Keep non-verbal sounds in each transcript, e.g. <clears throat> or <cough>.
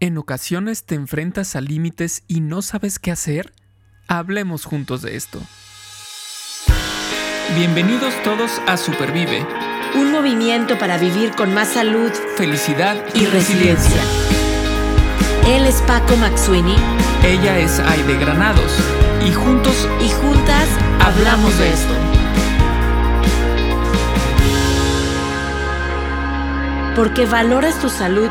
¿En ocasiones te enfrentas a límites y no sabes qué hacer? Hablemos juntos de esto. Bienvenidos todos a Supervive. Un movimiento para vivir con más salud, felicidad y, resiliencia. Él es Paco Maxuini. Ella es Aide Granados. Y juntos y juntas hablamos de esto. Porque valoras tu salud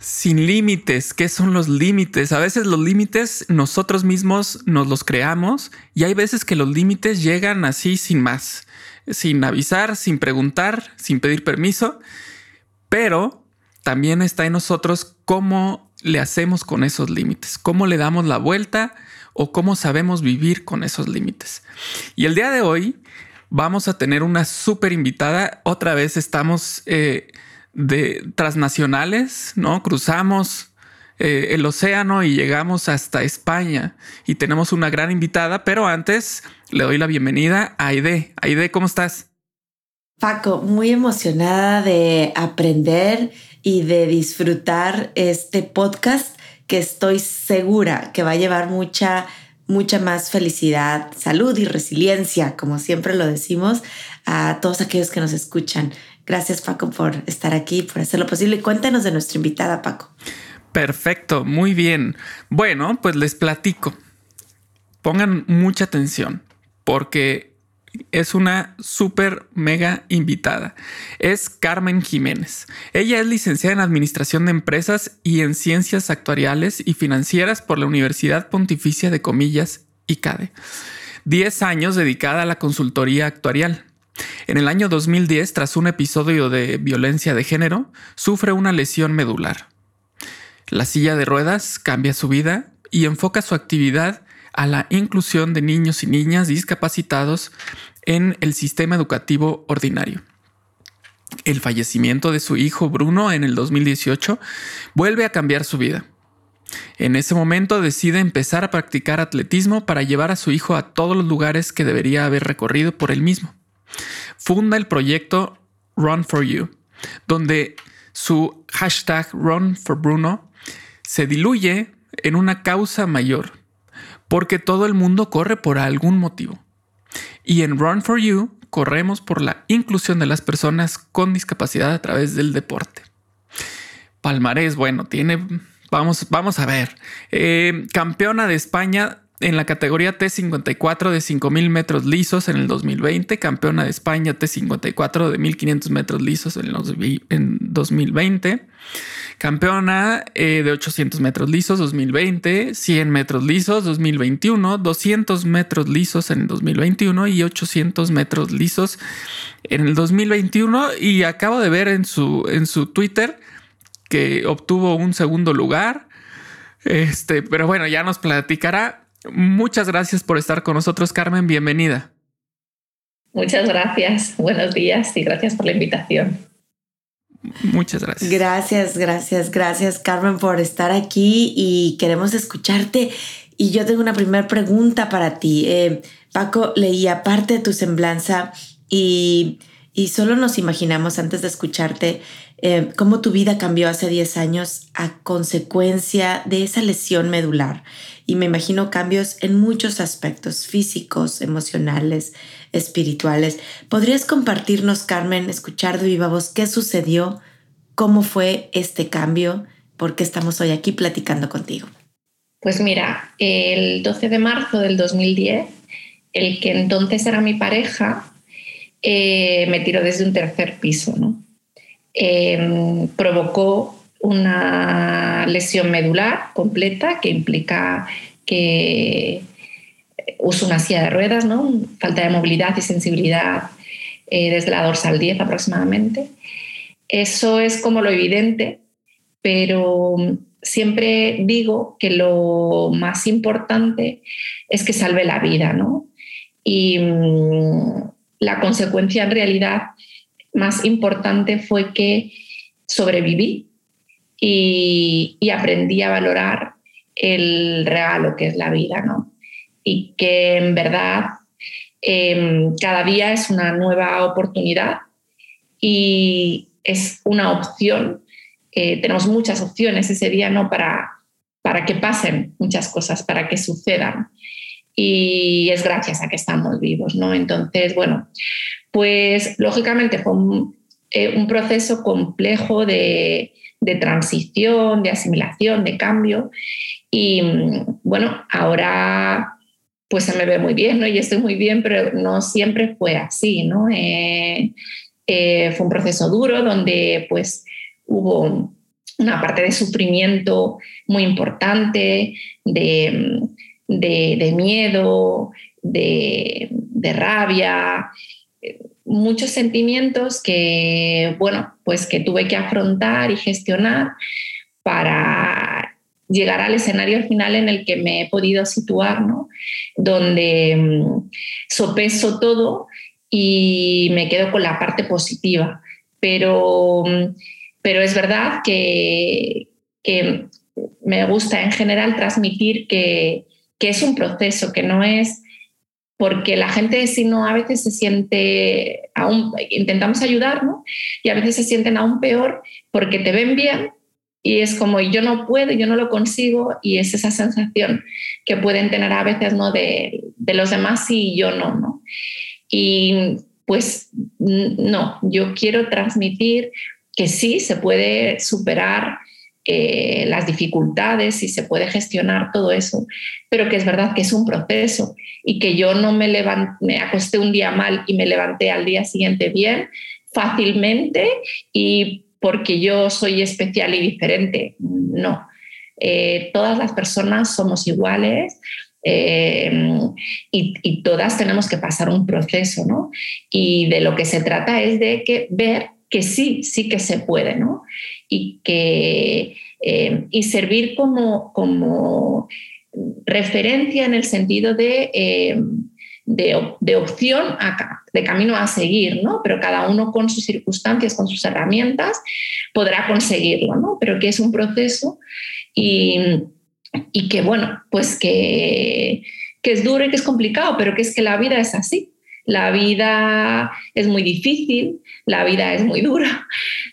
Sin límites, ¿qué son los límites? A veces los límites nosotros mismos nos los creamos y hay veces que los límites llegan así sin más, sin avisar, sin preguntar, sin pedir permiso, pero también está en nosotros cómo le hacemos con esos límites, cómo le damos la vuelta o cómo sabemos vivir con esos límites. Y el día de hoy vamos a tener una súper invitada, otra vez estamos... Eh, de transnacionales, ¿no? Cruzamos eh, el océano y llegamos hasta España y tenemos una gran invitada, pero antes le doy la bienvenida a Aide. Aide, ¿cómo estás? Paco, muy emocionada de aprender y de disfrutar este podcast que estoy segura que va a llevar mucha mucha más felicidad, salud y resiliencia, como siempre lo decimos, a todos aquellos que nos escuchan. Gracias Paco por estar aquí, por hacer lo posible. Cuéntanos de nuestra invitada, Paco. Perfecto, muy bien. Bueno, pues les platico. Pongan mucha atención porque es una súper mega invitada. Es Carmen Jiménez. Ella es licenciada en Administración de Empresas y en Ciencias Actuariales y Financieras por la Universidad Pontificia de Comillas, ICADE. Diez años dedicada a la consultoría actuarial. En el año 2010, tras un episodio de violencia de género, sufre una lesión medular. La silla de ruedas cambia su vida y enfoca su actividad a la inclusión de niños y niñas discapacitados en el sistema educativo ordinario. El fallecimiento de su hijo Bruno en el 2018 vuelve a cambiar su vida. En ese momento decide empezar a practicar atletismo para llevar a su hijo a todos los lugares que debería haber recorrido por él mismo funda el proyecto Run for You, donde su hashtag Run for Bruno se diluye en una causa mayor, porque todo el mundo corre por algún motivo. Y en Run for You corremos por la inclusión de las personas con discapacidad a través del deporte. Palmarés, bueno, tiene, vamos, vamos a ver, eh, campeona de España en la categoría T54 de 5.000 metros lisos en el 2020, campeona de España T54 de 1.500 metros lisos en, los, en 2020, campeona eh, de 800 metros lisos 2020, 100 metros lisos 2021, 200 metros lisos en el 2021 y 800 metros lisos en el 2021 y acabo de ver en su, en Twitter que obtuvo un segundo lugar. Este, pero bueno, ya nos platicará Muchas gracias por estar con nosotros, Carmen. Bienvenida. Muchas gracias. Buenos días y gracias por la invitación. Muchas gracias. Gracias, gracias, gracias, Carmen, por estar aquí y queremos escucharte. Y yo tengo una primera pregunta para ti. Eh, Paco, leía parte de tu semblanza y, y, solo nos imaginamos antes de escucharte eh, cómo tu vida cambió hace 10 años a consecuencia de esa lesión medular y me imagino cambios en muchos aspectos físicos, emocionales, espirituales. ¿Podrías compartirnos, Carmen, escuchar de viva voz qué sucedió, cómo fue este cambio, por qué estamos hoy aquí platicando contigo? Pues mira, el 12 de marzo del 2010, el que entonces era mi pareja eh, me tiró desde un tercer piso, ¿no? Em, provocó una lesión medular completa que implica que uso una silla de ruedas, ¿no? falta de movilidad y sensibilidad eh, desde la dorsal 10 aproximadamente. Eso es como lo evidente, pero siempre digo que lo más importante es que salve la vida, ¿no? Y mm, la consecuencia en realidad más importante fue que sobreviví y, aprendí a valorar el regalo que es la vida, ¿no? Y que en verdad em, cada día es una nueva oportunidad y es una opción. Eh, tenemos muchas opciones ese día, ¿no? Para, para que pasen muchas cosas, para que sucedan. Y es gracias a que estamos vivos, ¿no? Entonces, bueno, pues lógicamente fue un, eh, proceso complejo de, transición, de asimilación, de cambio. Y bueno, ahora pues se me ve muy bien, ¿no? Y estoy muy bien, pero no siempre fue así, ¿no? Eh, eh, fue un proceso duro donde pues hubo una parte de sufrimiento muy importante, de, miedo, de, de rabia, muchos sentimientos que, bueno, pues que tuve que afrontar y gestionar para llegar al escenario final en el que me he podido situar, ¿no? Donde mm, sopeso todo y me quedo con la parte positiva. Pero, mm, pero es verdad que, que me gusta en general transmitir que, que es un proceso, que no es porque la gente si no a veces se siente aún, intentamos ayudar, ¿no? Y a veces se sienten aún peor porque te ven bien y es como yo no puedo, yo no lo consigo y es esa sensación que pueden tener a veces, ¿no? De, de los demás y yo no, ¿no? Y pues no, yo quiero transmitir que sí se puede superar eh, las dificultades y se puede gestionar todo eso, pero que es verdad que es un proceso y que yo no me, acosté un día mal y me levanté al día siguiente bien fácilmente y porque yo soy especial y diferente. No, eh, todas las personas somos iguales. Eh, y, y, todas tenemos que pasar un proceso, ¿no? Y de lo que se trata es de que ver que sí, sí que se puede, ¿no? Y, que, eh, y servir como, como referencia en el sentido de, eh, de, opción, de camino a seguir, ¿no? Pero cada uno con sus circunstancias, con sus herramientas, podrá conseguirlo, ¿no? Pero que es un proceso y, y que, bueno, pues que, que es duro y que es complicado, pero que es que la vida es así la vida es muy difícil, la vida es muy dura,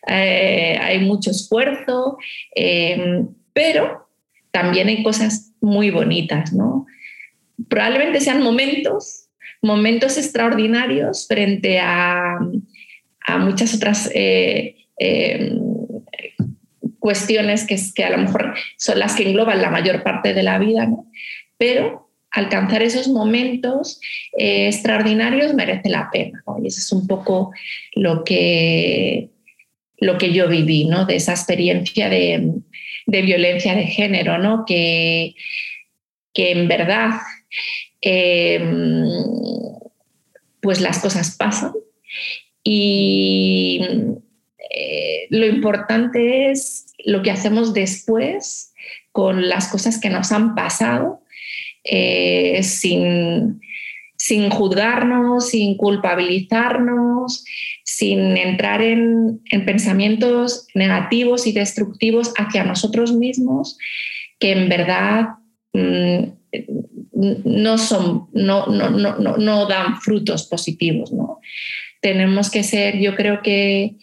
eh, hay mucho esfuerzo, em, pero también hay cosas muy bonitas, ¿no? Probablemente sean momentos, momentos extraordinarios frente a, muchas otras eh, em, cuestiones que, que a lo mejor son las que engloban la mayor parte de la vida, ¿no? Pero alcanzar esos momentos eh, extraordinarios merece la pena. Y eso es un poco lo que, lo que yo viví, ¿no? de esa experiencia de, violencia de género, ¿no? que, que en verdad em, pues las cosas pasan y eh, lo importante es lo que hacemos después con las cosas que nos han pasado eh, sin, sin juzgarnos, sin culpabilizarnos, sin entrar en, pensamientos negativos y destructivos hacia nosotros mismos, que en verdad mm, no, son, no, no, no, no, dan frutos positivos. Tenemos que ser, yo creo que,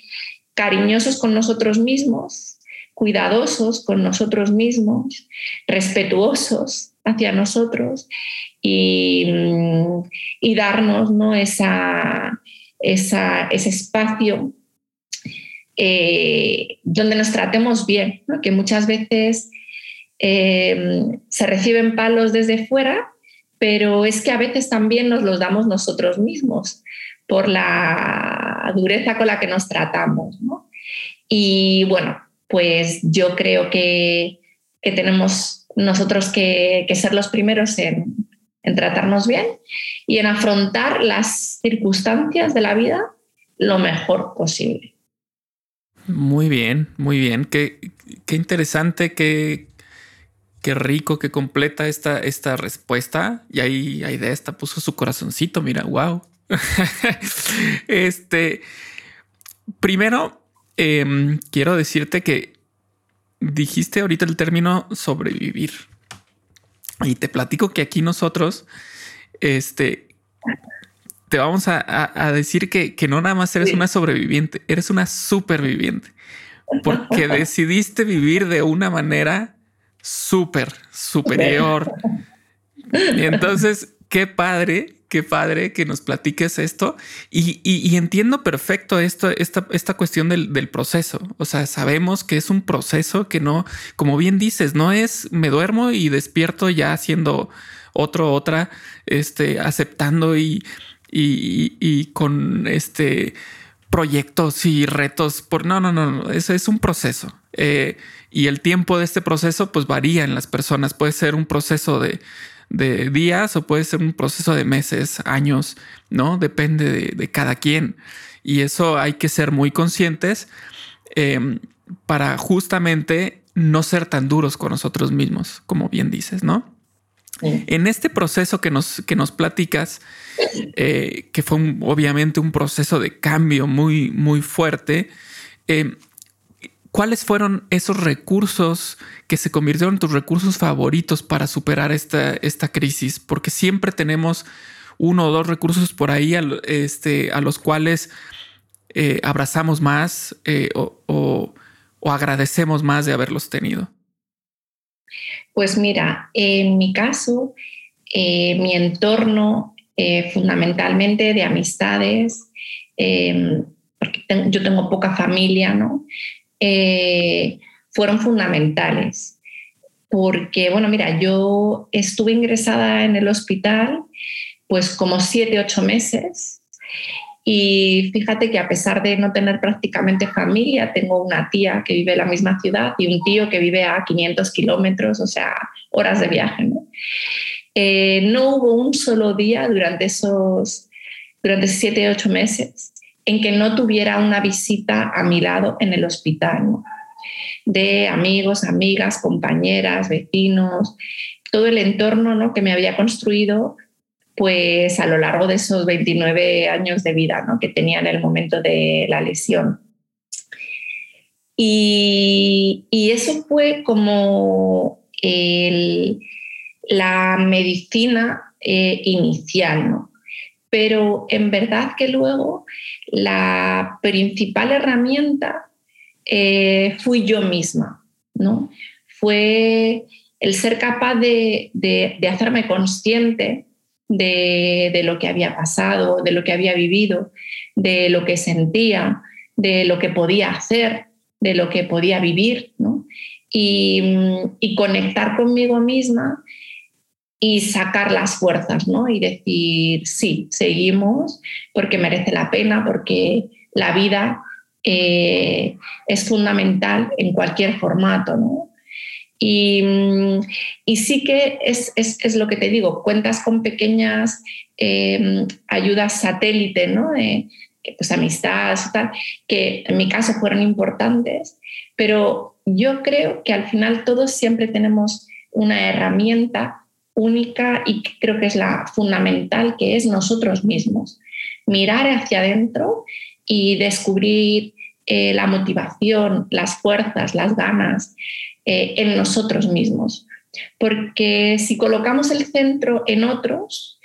cariñosos con nosotros mismos, cuidadosos con nosotros mismos, respetuosos hacia nosotros y, mm, darnos ¿no? esa, ese espacio eh, donde nos tratemos bien, que muchas veces eh, se reciben palos desde fuera, pero es que a veces también nos los damos nosotros mismos por la dureza con la que nos tratamos. Y bueno, pues yo creo que, que tenemos nosotros que, ser los primeros en, tratarnos bien y en afrontar las circunstancias de la vida lo mejor posible. Muy bien, muy bien. Qué, qué interesante, qué, qué rico, qué completa esta, esta respuesta. Y ahí, de esta puso su corazoncito, mira, wow. <laughs> este, primero, em, quiero decirte que dijiste ahorita el término sobrevivir. Y te platico que aquí nosotros, este, te vamos a, decir que, que, no nada más eres una sobreviviente, eres una superviviente. Porque <laughs> decidiste vivir de una manera súper superior. Y entonces, qué padre qué padre que nos platiques esto. Y, entiendo perfecto esto, esta, esta cuestión del, proceso. O sea, sabemos que es un proceso que no, como bien dices, no es me duermo y despierto ya haciendo otro, otra, este, aceptando y, y, con este proyectos y retos por no, no, no, no. Eso es un proceso. Eh, y el tiempo de este proceso pues varía en las personas. Puede ser un proceso de de días o puede ser un proceso de meses, años, ¿no? Depende de, cada quien. Y eso hay que ser muy conscientes em, para justamente no ser tan duros con nosotros mismos, como bien dices, ¿no? En este proceso que nos, que nos platicas, eh, que fue obviamente un proceso de cambio muy, muy fuerte, em, ¿cuáles fueron esos recursos que se convirtieron en tus recursos favoritos para superar esta, esta crisis? Porque siempre tenemos uno o dos recursos por ahí este, a los cuales eh, abrazamos más eh, o, agradecemos más de haberlos tenido. Pues mira, en mi caso, eh, mi entorno fundamentalmente de amistades, porque yo tengo poca familia, ¿no? Eh, fueron fundamentales. Porque, bueno, mira, yo estuve ingresada en el hospital pues como siete, ocho meses. Y fíjate que a pesar de no tener prácticamente familia, tengo una tía que vive en la misma ciudad y un tío que vive a 500 kilómetros, o sea, horas de viaje. ¿no? Eh, no hubo un solo día durante esos durante siete, ocho meses en que no tuviera una visita a mi lado en el hospital, de amigos, amigas, compañeras, vecinos, todo el entorno ¿no? que me había construido pues a lo largo de esos 29 años de vida ¿no? que tenía en el momento de la lesión. Y, eso fue como la medicina eh, inicial, ¿no? pero en verdad que luego la principal herramienta eh, fui yo misma, ¿no? Fue el ser capaz de, hacerme consciente de, lo que había pasado, de lo que había vivido, de lo que sentía, de lo que podía hacer, de lo que podía vivir, ¿no? y conectar conmigo misma y sacar las fuerzas, ¿no? Y decir, sí, seguimos porque merece la pena, porque la vida eh, es fundamental en cualquier formato, ¿no? Y, y sí que es, es, es, lo que te digo, cuentas con pequeñas em, ayudas satélite, ¿no? De, pues amistades, tal, que en mi caso fueron importantes, pero yo creo que al final todos siempre tenemos una herramienta única y creo que es la fundamental, que es nosotros mismos. Mirar hacia adentro y descubrir eh, la motivación, las fuerzas, las ganas eh, en nosotros mismos. Porque si colocamos el centro en otros,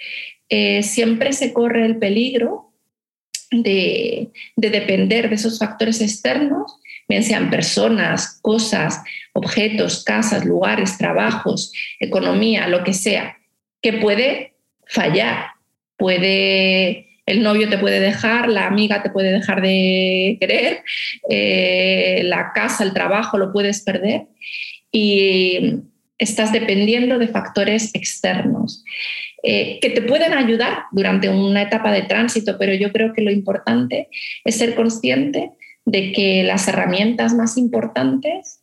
eh, siempre se corre el peligro de, de depender de esos factores externos bien sean personas, cosas, objetos, casas, lugares, trabajos, economía, lo que sea, que puede fallar. Puede, el novio te puede dejar, la amiga te puede dejar de querer, eh, la casa, el trabajo lo puedes perder y estás dependiendo de factores externos. Eh, que te pueden ayudar durante una etapa de tránsito, pero yo creo que lo importante es ser consciente de que las herramientas más importantes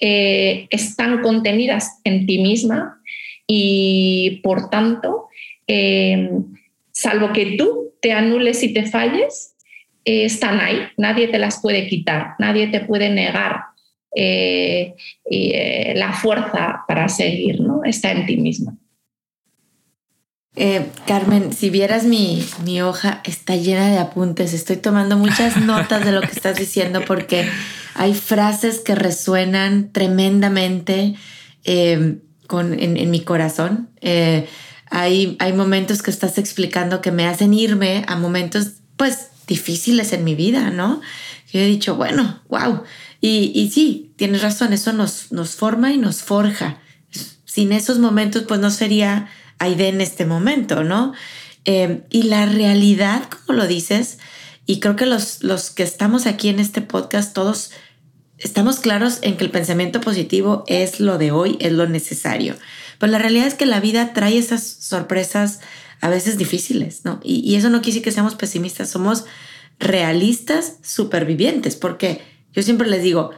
eh, están contenidas en ti misma y por tanto, eh, salvo que tú te anules y te falles, eh, están ahí, nadie te las puede quitar, nadie te puede negar y la fuerza para seguir, ¿no? Está en ti misma. Eh, Carmen, si vieras mi, mi, hoja, está llena de apuntes. Estoy tomando muchas <laughs> notas de lo que estás diciendo porque hay frases que resuenan tremendamente eh, con, en, mi corazón. Eh, hay, hay momentos que estás explicando que me hacen irme a momentos, pues, difíciles en mi vida, ¿no? Yo he dicho, bueno, wow. Y, y sí, tienes razón, eso nos, nos forma y nos forja. Sin esos momentos, pues no sería Aide en este momento, ¿no? Eh, y la realidad, como lo dices, y creo que los, los que estamos aquí en este podcast, todos estamos claros en que el pensamiento positivo es lo de hoy, es lo necesario. Pero la realidad es que la vida trae esas sorpresas a veces difíciles, ¿no? Y, y eso no quiere decir que seamos pesimistas, somos realistas supervivientes, porque yo siempre les digo,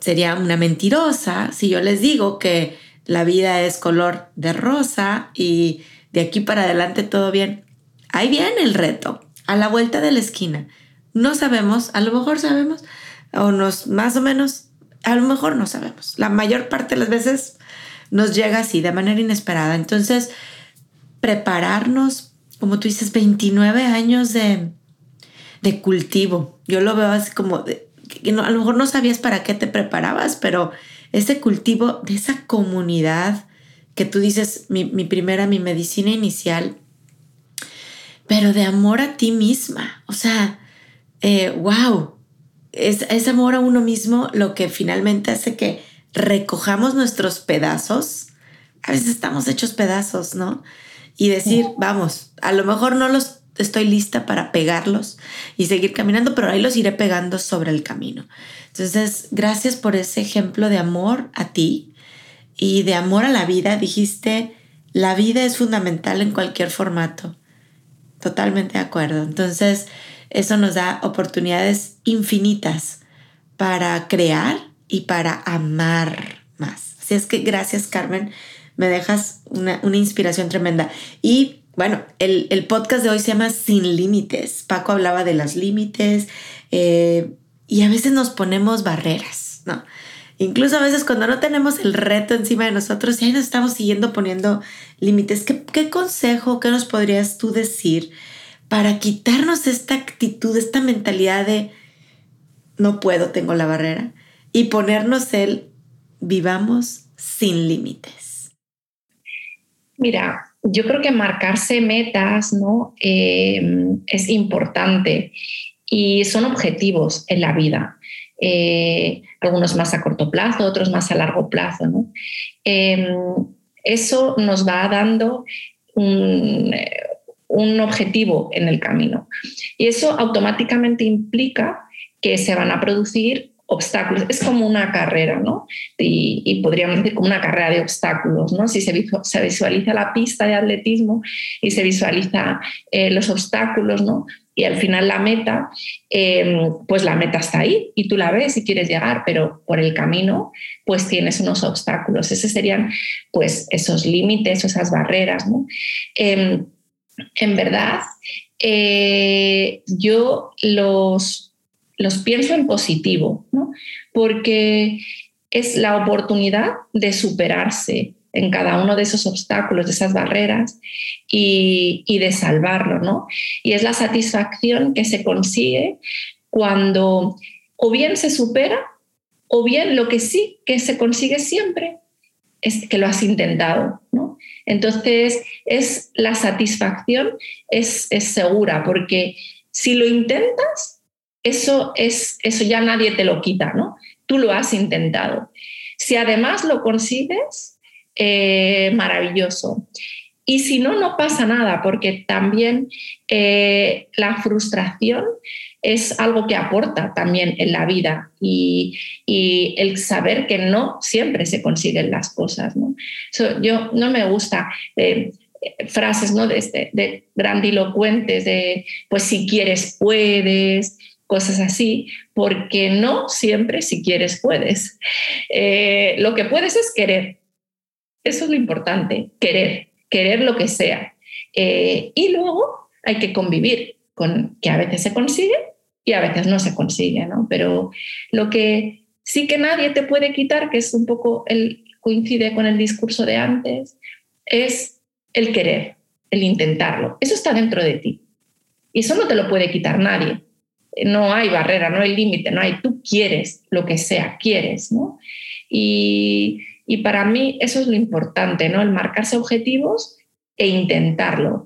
sería una mentirosa si yo les digo que la vida es color de rosa y de aquí para adelante todo bien. Ahí viene el reto, a la vuelta de la esquina. No sabemos, a lo mejor sabemos, o nos más o menos, a lo mejor no sabemos. La mayor parte de las veces nos llega así, de manera inesperada. Entonces, prepararnos, como tú dices, 29 años de, de cultivo. Yo lo veo así como, que a lo mejor no sabías para qué te preparabas, pero ese cultivo de esa comunidad que tú dices, mi, primera, mi medicina inicial, pero de amor a ti misma. O sea, wow, eh, es, es amor a uno mismo lo que finalmente hace que recojamos nuestros pedazos. A veces estamos hechos pedazos, ¿no? Y decir, vamos, a lo mejor no los estoy lista para pegarlos y seguir caminando, pero ahí los iré pegando sobre el camino. Entonces, gracias por ese ejemplo de amor a ti y de amor a la vida. Dijiste, la vida es fundamental en cualquier formato. Totalmente de acuerdo. Entonces, eso nos da oportunidades infinitas para crear y para amar más. Así es que gracias, Carmen. Me dejas una, inspiración tremenda. Y bueno, el, podcast de hoy se llama Sin Límites. Paco hablaba de los límites. Eh, y a veces nos ponemos barreras, ¿no? Incluso a veces cuando no tenemos el reto encima de nosotros y ahí nos estamos siguiendo poniendo límites, ¿qué, consejo, qué nos podrías tú decir para quitarnos esta actitud, esta mentalidad de no puedo, tengo la barrera y ponernos el vivamos sin límites? Mira, yo creo que marcarse metas ¿no? Eh, es importante y son objetivos en la vida. Eh, algunos más a corto plazo, otros más a largo plazo. Em, eso nos va dando un, un objetivo en el camino. Y eso automáticamente implica que se van a producir obstáculos. Es como una carrera, ¿no? Y, podríamos decir como una carrera de obstáculos, ¿no? Si se, visualiza la pista de atletismo y se visualiza eh, los obstáculos, ¿no? Y al final la meta, em, pues la meta está ahí y tú la ves y quieres llegar, pero por el camino, pues tienes unos obstáculos. Esos serían, pues, esos límites, esas barreras, ¿no? Em, en verdad, eh, yo los los pienso en positivo, ¿no? porque es la oportunidad de superarse en cada uno de esos obstáculos, de esas barreras y, de salvarlo, ¿no? Y es la satisfacción que se consigue cuando o bien se supera o bien lo que sí que se consigue siempre es que lo has intentado, ¿no? Entonces, es la satisfacción es, es segura porque si lo intentas, eso, es, eso ya nadie te lo quita, ¿no? Tú lo has intentado. Si además lo consigues, eh, maravilloso. Y si no, no pasa nada, porque también eh, la frustración es algo que aporta también en la vida y, el saber que no siempre se consiguen las cosas. ¿no? yo no me gusta eh, frases ¿no? de, este, de grandilocuentes de pues si quieres puedes, cosas así, porque no siempre si quieres puedes. Eh, lo que puedes es querer. Eso es lo importante, querer, querer lo que sea. Eh, y luego hay que convivir con que a veces se consigue y a veces no se consigue, ¿no? Pero lo que sí que nadie te puede quitar, que es un poco el coincide con el discurso de antes, es el querer, el intentarlo. Eso está dentro de ti. Y eso no te lo puede quitar nadie. No hay barrera, no hay límite, no hay. Tú quieres lo que sea, quieres, ¿no? Y, y para mí eso es lo importante, ¿no? El marcarse objetivos e intentarlo.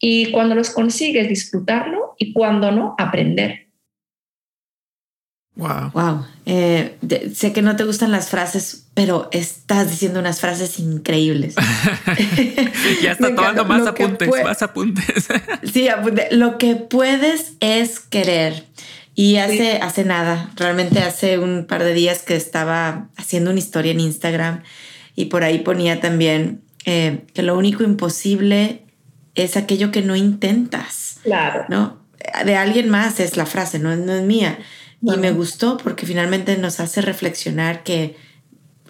Y cuando los consigues, disfrutarlo y cuando no, aprender. Wow. Wow. Eh, sé que no te gustan las frases, pero estás diciendo unas frases increíbles. <laughs> ya está tomando más apuntes, más apuntes. <laughs> sí, Lo que puedes es querer. Y hace, hace nada, realmente hace un par de días que estaba haciendo una historia en Instagram y por ahí ponía también eh, que lo único imposible es aquello que no intentas. Claro. ¿No? De alguien más es la frase, no, no es mía. Y me gustó porque finalmente nos hace reflexionar que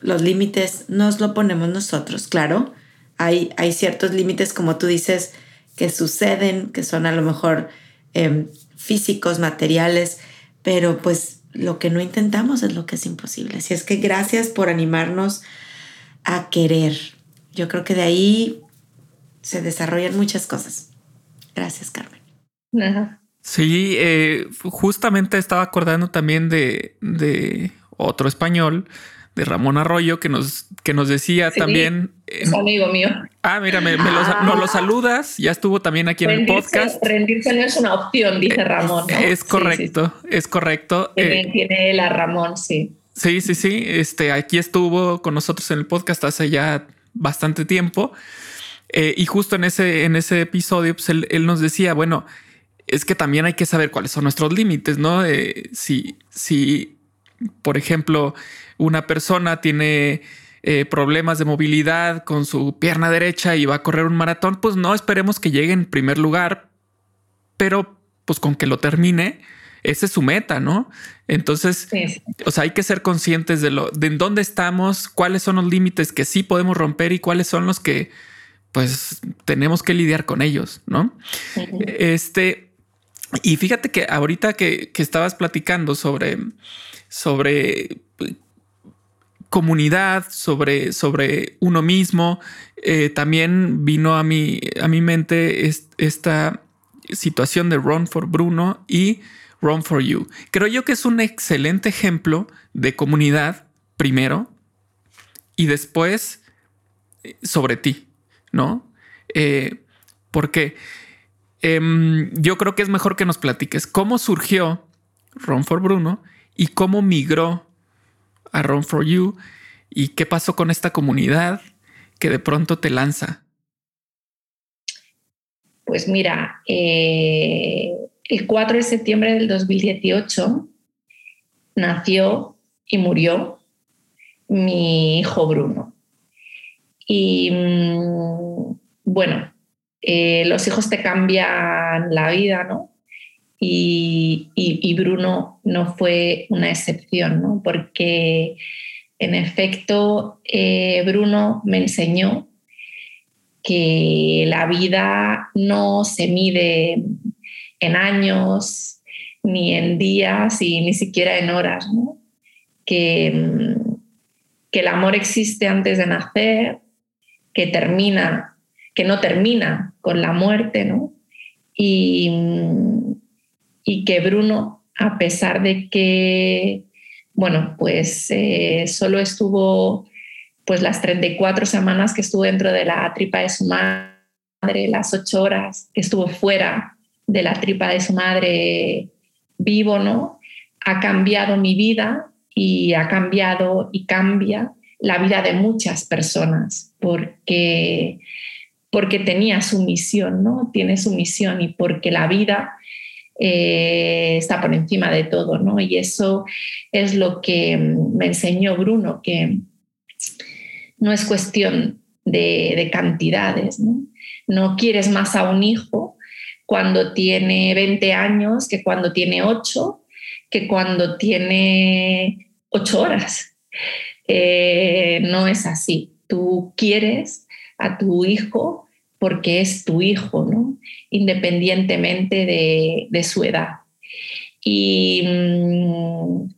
los límites nos lo ponemos nosotros, claro. Hay, hay ciertos límites, como tú dices, que suceden, que son a lo mejor em, físicos, materiales, pero pues lo que no intentamos es lo que es imposible. Así es que gracias por animarnos a querer. Yo creo que de ahí se desarrollan muchas cosas. Gracias, Carmen. Sí, eh, justamente estaba acordando también de, de, otro español, de Ramón Arroyo, que nos, que nos decía también. Es amigo mío. Ah, mira, me, lo, saludas. Ya estuvo también aquí en el podcast. Rendirse no es una opción, dice Ramón. Es correcto, es correcto. Eh, tiene la Ramón, sí. Sí, sí, sí. Este aquí estuvo con nosotros en el podcast hace ya bastante tiempo. Eh, y justo en ese, en ese episodio, pues él, él nos decía, bueno, es que también hay que saber cuáles son nuestros límites, ¿no? Eh, si, si, por ejemplo, una persona tiene eh, problemas de movilidad con su pierna derecha y va a correr un maratón, pues no esperemos que llegue en primer lugar, pero pues con que lo termine, esa es su meta, ¿no? Entonces, o sea, hay que ser conscientes de lo, de en dónde estamos, cuáles son los límites que sí podemos romper y cuáles son los que, pues, tenemos que lidiar con ellos, ¿no? Este, y fíjate que ahorita que, estabas platicando sobre, sobre comunidad, sobre, sobre uno mismo, eh, también vino a mi, a mi mente esta situación de Run for Bruno y Run for You. Creo yo que es un excelente ejemplo de comunidad primero y después eh, sobre ti, ¿no? Eh, porque Em, yo creo que es mejor que nos platiques cómo surgió Run for Bruno y cómo migró a Run for You y qué pasó con esta comunidad que de pronto te lanza. Pues mira, eh, el 4 de septiembre del 2018 nació y murió mi hijo Bruno. Y mm, bueno, eh, los hijos te cambian la vida, ¿no? Y, Bruno no fue una excepción, ¿no? Porque en efecto eh, Bruno me enseñó que la vida no se mide en años, ni en días y ni siquiera en horas, ¿no? que, que el amor existe antes de nacer, que termina que no termina con la muerte, ¿no? Y, y que Bruno, a pesar de que, bueno, pues eh, solo estuvo pues las 34 semanas que estuvo dentro de la tripa de su madre, las ocho horas que estuvo fuera de la tripa de su madre vivo, ¿no? Ha cambiado mi vida y ha cambiado y cambia la vida de muchas personas, porque porque tenía su misión, ¿no? Tiene su misión y porque la vida eh, está por encima de todo, ¿no? Y eso es lo que me enseñó Bruno, que no es cuestión de, cantidades, ¿no? No quieres más a un hijo cuando tiene 20 años que cuando tiene 8, que cuando tiene 8 horas. Eh, no es así. Tú quieres a tu hijo porque es tu hijo, ¿no? independientemente de, su edad. Y, mm,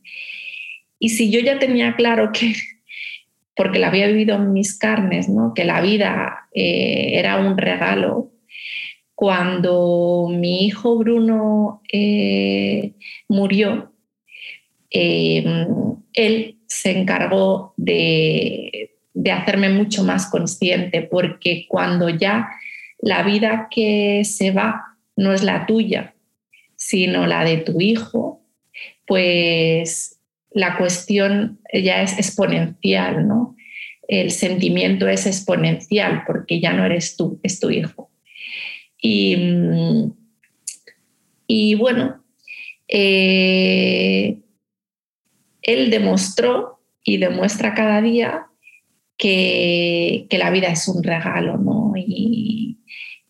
Y si yo ya tenía claro que, porque la había vivido en mis carnes, ¿no? que la vida eh, era un regalo, cuando mi hijo Bruno eh, murió, eh, él se encargó de, de hacerme mucho más consciente, porque cuando ya la vida que se va no es la tuya, sino la de tu hijo, pues la cuestión ya es exponencial, ¿no? El sentimiento es exponencial porque ya no eres tú, es tu hijo. Y, y bueno, eh, él demostró y demuestra cada día que, que, la vida es un regalo, ¿no? Y,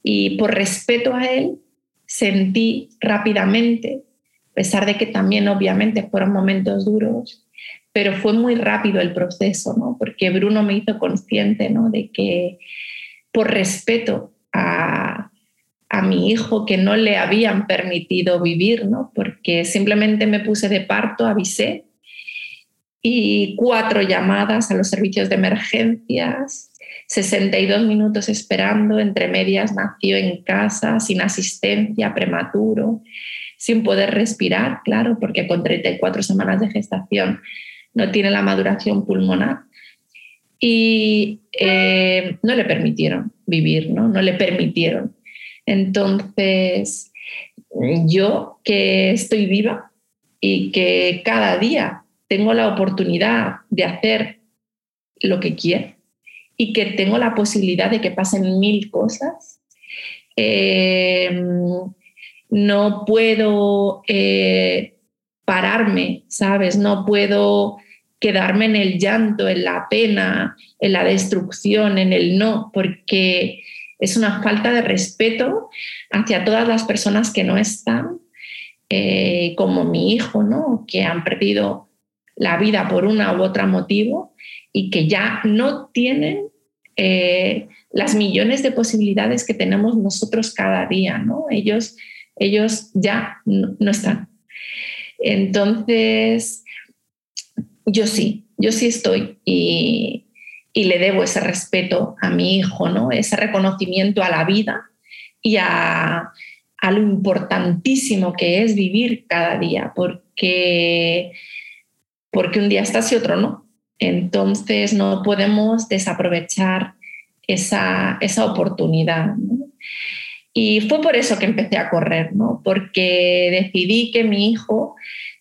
y por respeto a él, sentí rápidamente, a pesar de que también obviamente fueron momentos duros, pero fue muy rápido el proceso, ¿no? Porque Bruno me hizo consciente, ¿no? De que por respeto a, a mi hijo que no le habían permitido vivir, ¿no? Porque simplemente me puse de parto, avisé y cuatro llamadas a los servicios de emergencias 62 minutos esperando, entre medias nació en casa, sin asistencia, prematuro, sin poder respirar, claro, porque con 34 semanas de gestación no tiene la maduración pulmonar. Y eh, no le permitieron vivir, ¿no? No le permitieron. Entonces, yo que estoy viva y que cada día tengo la oportunidad de hacer lo que quiero, y que tengo la posibilidad de que pasen mil cosas. Em, no puedo eh, pararme, ¿sabes? No puedo quedarme en el llanto, en la pena, en la destrucción, en el no, porque es una falta de respeto hacia todas las personas que no están, eh, como mi hijo, ¿no? Que han perdido la vida por una u otra motivo y que ya no tienen eh, las millones de posibilidades que tenemos nosotros cada día, ¿no? Ellos, ellos ya no, están. Entonces, yo sí, yo sí estoy y, le debo ese respeto a mi hijo, ¿no? Ese reconocimiento a la vida y a, a lo importantísimo que es vivir cada día, porque, porque un día estás y otro no. Entonces no podemos desaprovechar esa, oportunidad. Y fue por eso que empecé a correr, ¿no? porque decidí que mi hijo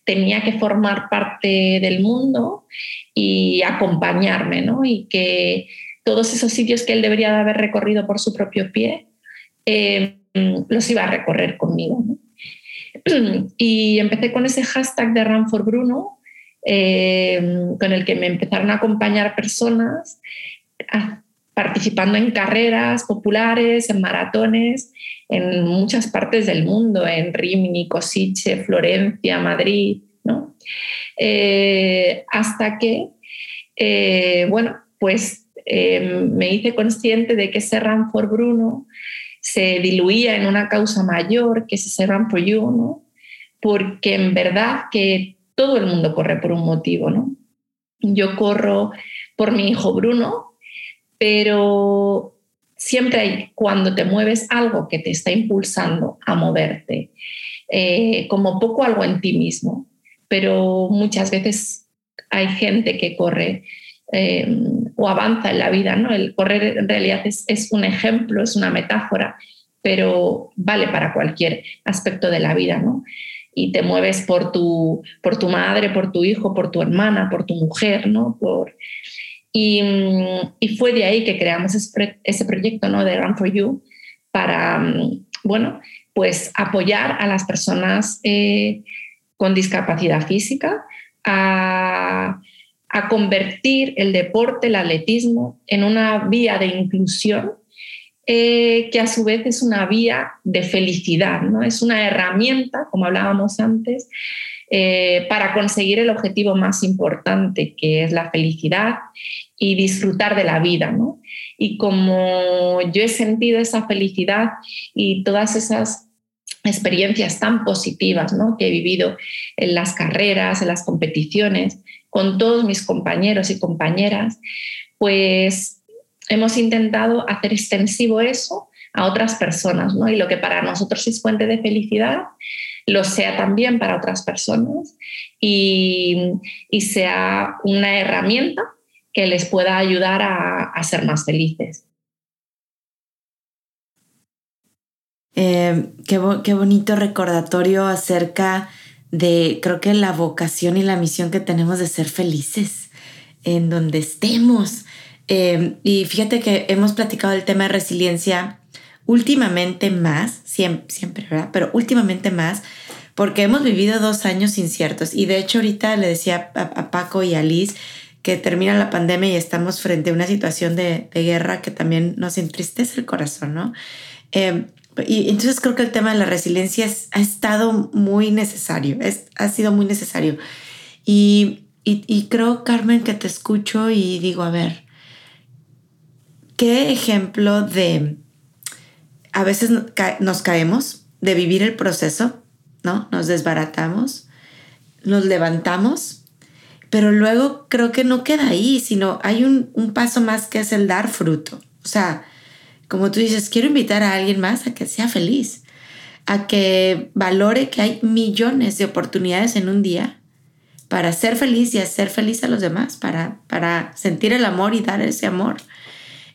tenía que formar parte del mundo y acompañarme, ¿no? y que todos esos sitios que él debería de haber recorrido por su propio pie, eh, los iba a recorrer conmigo. <clears throat> Y empecé con ese hashtag de Run for Bruno, Em, con el que me empezaron a acompañar personas participando en carreras populares, en maratones, en muchas partes del mundo, en Rimini, Cosiche, Florencia, Madrid, ¿no? Eh, hasta que, eh, bueno, pues em, me hice consciente de que ese Run for Bruno se diluía en una causa mayor, que es ese Run for You. Porque en verdad que todo el mundo corre por un motivo, ¿no? Yo corro por mi hijo Bruno, pero siempre hay, cuando te mueves, algo que te está impulsando a moverte, eh, como poco algo en ti mismo, pero muchas veces hay gente que corre eh, o avanza en la vida, ¿no? El correr en realidad es, es un ejemplo, es una metáfora, pero vale para cualquier aspecto de la vida, ¿no? Y te mueves por tu, por tu madre, por tu hijo, por tu hermana, por tu mujer, ¿no? Por, y, y fue de ahí que creamos ese, proyecto, ¿no? De Run for You para, bueno, pues apoyar a las personas eh, con discapacidad física a, a convertir el deporte, el atletismo, en una vía de inclusión eh, que a su vez es una vía de felicidad, ¿no? Es una herramienta, como hablábamos antes, eh, para conseguir el objetivo más importante, que es la felicidad y disfrutar de la vida, ¿no? Y como yo he sentido esa felicidad y todas esas experiencias tan positivas ¿no? que he vivido en las carreras, en las competiciones, con todos mis compañeros y compañeras, pues hemos intentado hacer extensivo eso a otras personas, ¿no? Y lo que para nosotros es fuente de felicidad, lo sea también para otras personas y, sea una herramienta que les pueda ayudar a, ser más felices. Eh, qué, qué, bonito recordatorio acerca de, creo que la vocación y la misión que tenemos de ser felices en donde estemos. Eh, y fíjate que hemos platicado el tema de resiliencia últimamente más, siempre, siempre, ¿verdad? Pero últimamente más, porque hemos vivido dos años inciertos. Y de hecho ahorita le decía a, Paco y a Liz que termina la pandemia y estamos frente a una situación de, guerra que también nos entristece el corazón, ¿no? Eh, y entonces creo que el tema de la resiliencia ha estado muy necesario, es, ha sido muy necesario. Y, y, y creo, Carmen, que te escucho y digo, a ver, ¿qué ejemplo de a veces nos caemos de vivir el proceso, ¿no? Nos desbaratamos, nos levantamos, pero luego creo que no queda ahí, sino hay un, paso más que es el dar fruto. O sea, como tú dices, quiero invitar a alguien más a que sea feliz, a que valore que hay millones de oportunidades en un día para ser feliz y hacer feliz a los demás, para, para sentir el amor y dar ese amor.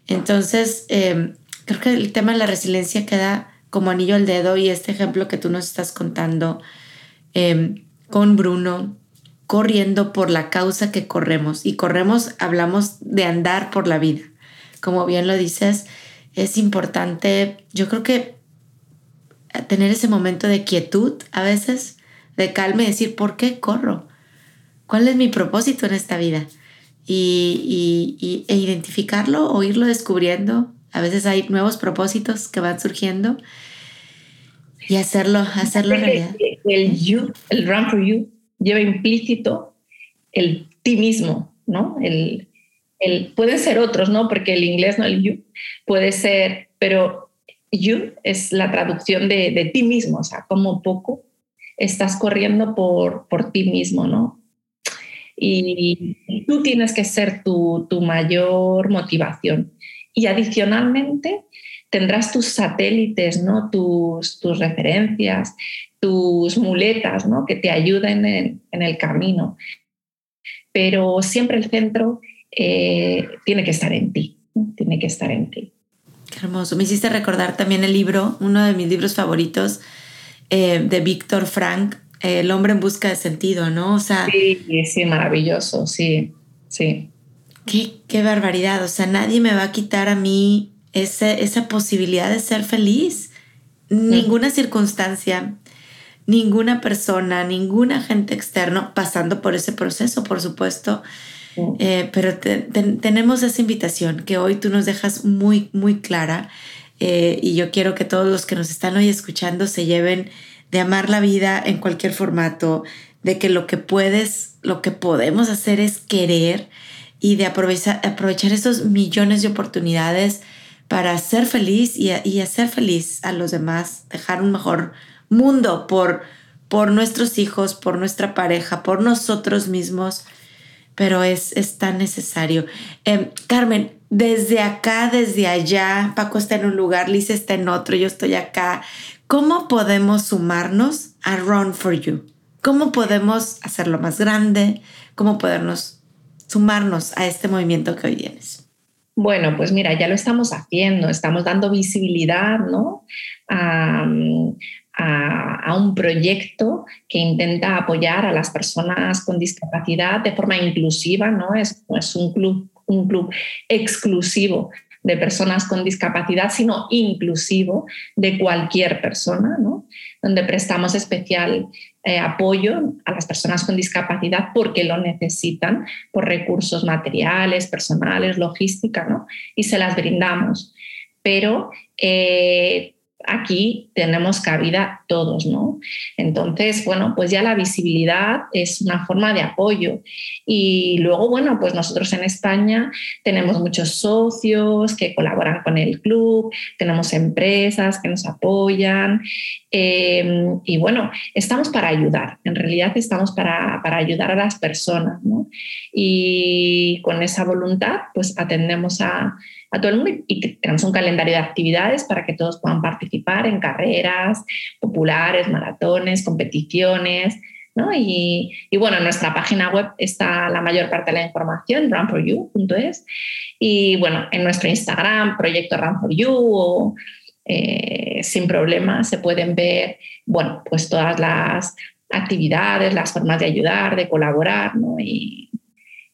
Entonces, eh, creo que el tema de la resiliencia queda como anillo al dedo y este ejemplo que tú nos estás contando em, con Bruno, corriendo por la causa que corremos y corremos, hablamos de andar por la vida. Como bien lo dices, es importante, yo creo que tener ese momento de quietud a veces, de calma y decir, ¿por qué corro? ¿Cuál es mi propósito en esta vida? Y, e identificarlo o irlo descubriendo a veces hay nuevos propósitos que van surgiendo y hacerlo, hacerlo realidad. El you, el run for you, lleva implícito el ti mismo, ¿no? El, el, pueden ser otros, ¿no? Porque el inglés no el you, puede ser, pero you es la traducción de, de ti mismo, o sea, como poco estás corriendo por, por ti mismo, ¿no? Y, tú tienes que ser tu, tu mayor motivación y adicionalmente tendrás tus satélites, ¿no? tus, tus referencias, tus muletas ¿no? que te ayuden en, el camino. Pero siempre el centro eh, tiene que estar en ti, tiene que estar en ti. Qué hermoso. Me hiciste recordar también el libro, uno de mis libros favoritos eh, de Víctor Frank, El hombre en busca de sentido, ¿no? O sea, sí, sí, maravilloso, sí, sí. Qué, barbaridad. O sea, nadie me va a quitar a mí esa posibilidad de ser feliz. Ninguna circunstancia, ninguna persona, ningún agente externo pasando por ese proceso, por supuesto. Eh, pero tenemos esa invitación que hoy tú nos dejas muy, muy clara. Eh, y yo quiero que todos los que nos están hoy escuchando se lleven de amar la vida en cualquier formato, de que lo que puedes, lo que podemos hacer es querer y de aprovechar, aprovechar esos millones de oportunidades para ser feliz y, y, hacer feliz a los demás, dejar un mejor mundo por, por nuestros hijos, por nuestra pareja, por nosotros mismos, pero es, es tan necesario. Em, Carmen, desde acá, desde allá, Paco está en un lugar, Liz está en otro, yo estoy acá. ¿Cómo podemos sumarnos a Run for You? ¿Cómo podemos hacerlo más grande? ¿Cómo podernos sumarnos a este movimiento que hoy tienes? Bueno, pues mira, ya lo estamos haciendo, estamos dando visibilidad ¿no? a, un proyecto que intenta apoyar a las personas con discapacidad de forma inclusiva, no es, es un, club, un club exclusivo de personas con discapacidad, sino inclusivo de cualquier persona, ¿no? donde prestamos especial eh, apoyo a las personas con discapacidad porque lo necesitan por recursos materiales, personales, logística, ¿no? y se las brindamos. Pero eh, aquí tenemos cabida todos, ¿no? Entonces, bueno, pues ya la visibilidad es una forma de apoyo. Y luego, bueno, pues nosotros en España tenemos muchos socios que colaboran con el club, tenemos empresas que nos apoyan. Em, y bueno, estamos para ayudar, en realidad estamos para, para ayudar a las personas, ¿no? Y con esa voluntad, pues atendemos a a todo el mundo y tenemos un calendario de actividades para que todos puedan participar en carreras populares, maratones, competiciones. ¿no? Y, bueno, en nuestra página web está la mayor parte de la información, runforyou.es. Y bueno, en nuestro Instagram, proyecto Run for You, eh, sin problema se pueden ver, bueno, pues todas las actividades, las formas de ayudar, de colaborar, ¿no? Y,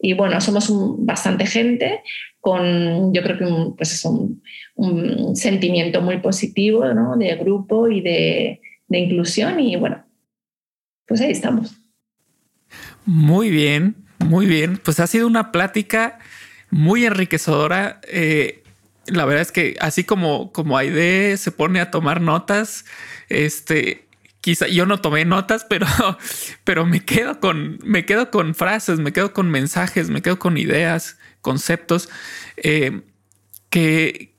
y bueno, somos bastante gente con, yo creo que un, pues es un, sentimiento muy positivo ¿no? de grupo y de, de inclusión y bueno, pues ahí estamos. Muy bien, muy bien. Pues ha sido una plática muy enriquecedora. Eh, la verdad es que así como, como Aide se pone a tomar notas, este, quizá yo no tomé notas, pero, <laughs> pero me quedo con, me quedo con frases, me quedo con mensajes, me quedo con ideas, conceptos eh, que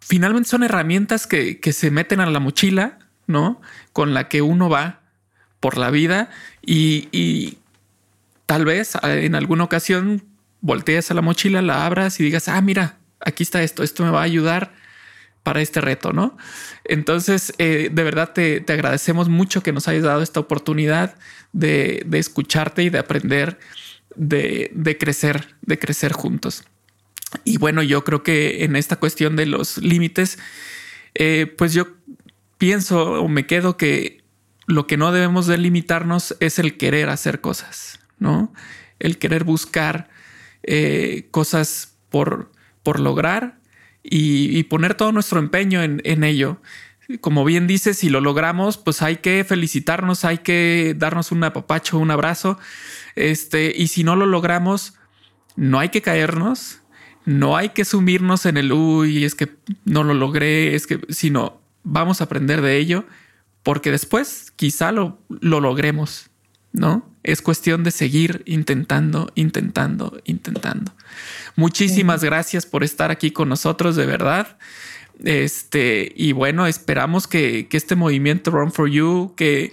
finalmente son herramientas que, se meten a la mochila, ¿no? Con la que uno va por la vida y, tal vez en alguna ocasión volteas a la mochila, la abras y digas, ah, mira, aquí está esto, esto me va a ayudar para este reto, ¿no? Entonces, eh, de verdad te, agradecemos mucho que nos hayas dado esta oportunidad de, escucharte y de aprender, de, crecer, de crecer juntos. Y bueno, yo creo que en esta cuestión de los límites, eh, pues yo pienso o me quedo que lo que no debemos de limitarnos es el querer hacer cosas, ¿no? El querer buscar eh, cosas por, por lograr y, poner todo nuestro empeño en, ello. Como bien dices, si lo logramos, pues hay que felicitarnos, hay que darnos un apapacho, un abrazo. Este, y si no lo logramos, no hay que caernos, no hay que sumirnos en el uy, es que no lo logré, es que, sino vamos a aprender de ello, porque después quizá lo, lo logremos, ¿no? Es cuestión de seguir intentando, intentando, intentando. Muchísimas gracias por estar aquí con nosotros, de verdad. Este, y bueno, esperamos que, este movimiento Run for You, que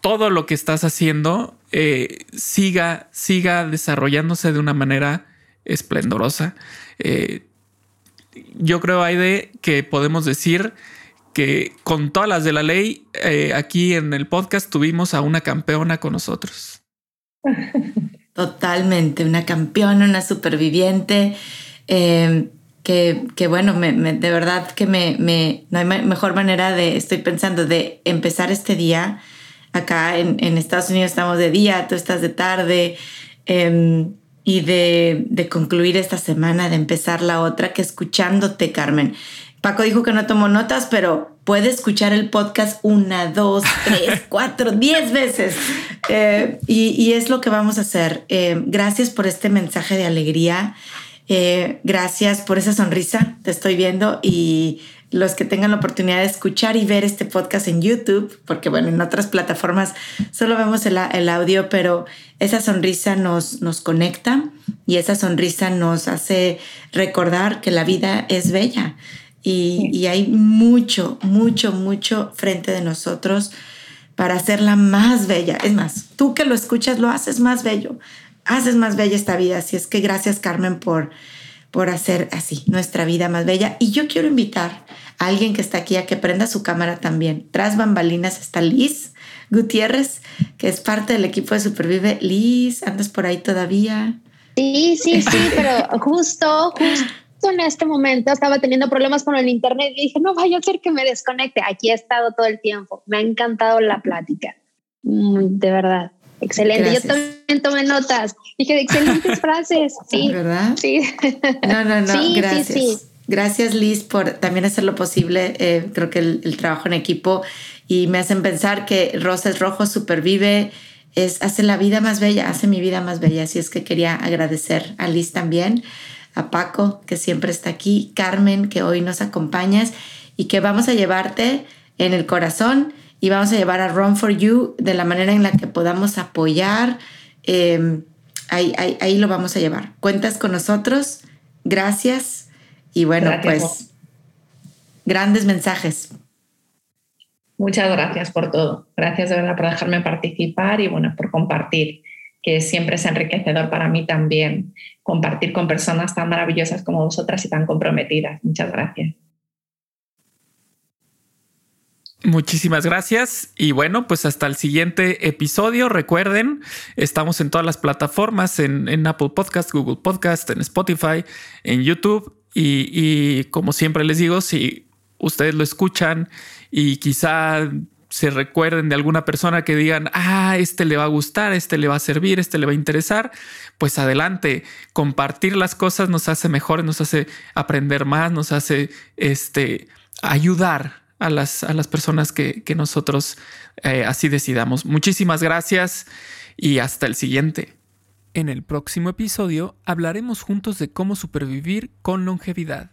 todo lo que estás haciendo eh, siga, siga desarrollándose de una manera esplendorosa. Eh, yo creo, Aide, que podemos decir que con todas las de la ley, eh, aquí en el podcast tuvimos a una campeona con nosotros. <laughs> Totalmente, una campeona, una superviviente. Em, que, que, bueno, me, de verdad que me, no hay mejor manera de, estoy pensando, de empezar este día. Acá en, en Estados Unidos estamos de día, tú estás de tarde. Em, y de, de, concluir esta semana, de empezar la otra, que escuchándote, Carmen. Paco dijo que no tomó notas, pero puede escuchar el podcast una, dos, <laughs> tres, cuatro, diez veces. Eh, y, es lo que vamos a hacer. Eh, gracias por este mensaje de alegría. Eh, gracias por esa sonrisa. Te estoy viendo y los que tengan la oportunidad de escuchar y ver este podcast en YouTube, porque bueno, en otras plataformas solo vemos el, el audio, pero esa sonrisa nos, nos conecta y esa sonrisa nos hace recordar que la vida es bella y, hay mucho, mucho, mucho frente de nosotros para hacerla más bella. Es más, tú que lo escuchas lo haces más bello, haces más bella esta vida. Así es que gracias Carmen por, por hacer así nuestra vida más bella. Y yo quiero invitar a alguien que está aquí a que prenda su cámara también. Tras bambalinas está Liz Gutiérrez, que es parte del equipo de Supervive. Liz, ¿andas por ahí todavía? Sí, sí, sí, <laughs> pero justo, justo en este momento estaba teniendo problemas con el internet y dije, no vaya a ser que me desconecte. Aquí he estado todo el tiempo. Me ha encantado la plática. Mm, de verdad. Excelente. Yo también tomé notas. Dije, excelentes <laughs> frases. Sí. ¿Verdad? Sí. No, no, no. gracias. Gracias, Liz, por también hacer lo posible. Eh, creo que el, trabajo en equipo y me hacen pensar que Rosas Rojo supervive, es, hace la vida más bella, hace mi vida más bella. Así es que quería agradecer a Liz también a Paco, que siempre está aquí, Carmen, que hoy nos acompañas. y que vamos a llevarte en el corazón y vamos a llevar a Run for You de la manera en la que podamos apoyar. Em, ahí, ahí, lo vamos a llevar. Cuentas con nosotros. Gracias. Y bueno, pues grandes mensajes. Muchas gracias por todo. Gracias de verdad por dejarme participar y bueno, por compartir, que siempre es enriquecedor para mí también compartir con personas tan maravillosas como vosotras y tan comprometidas. Muchas gracias. Muchísimas gracias y bueno, pues hasta el siguiente episodio. Recuerden, estamos en todas las plataformas, en, Apple Podcast, Google Podcast, en Spotify, en YouTube y, como siempre les digo, si ustedes lo escuchan y quizá se recuerden de alguna persona que digan, ah, este le va a gustar, este le va a servir, este le va a interesar, pues adelante. Compartir las cosas nos hace mejores, nos hace aprender más, nos hace este, ayudar a las, a las personas que, nosotros eh, así decidamos. Muchísimas gracias y hasta el siguiente. En el próximo episodio hablaremos juntos de cómo supervivir con longevidad.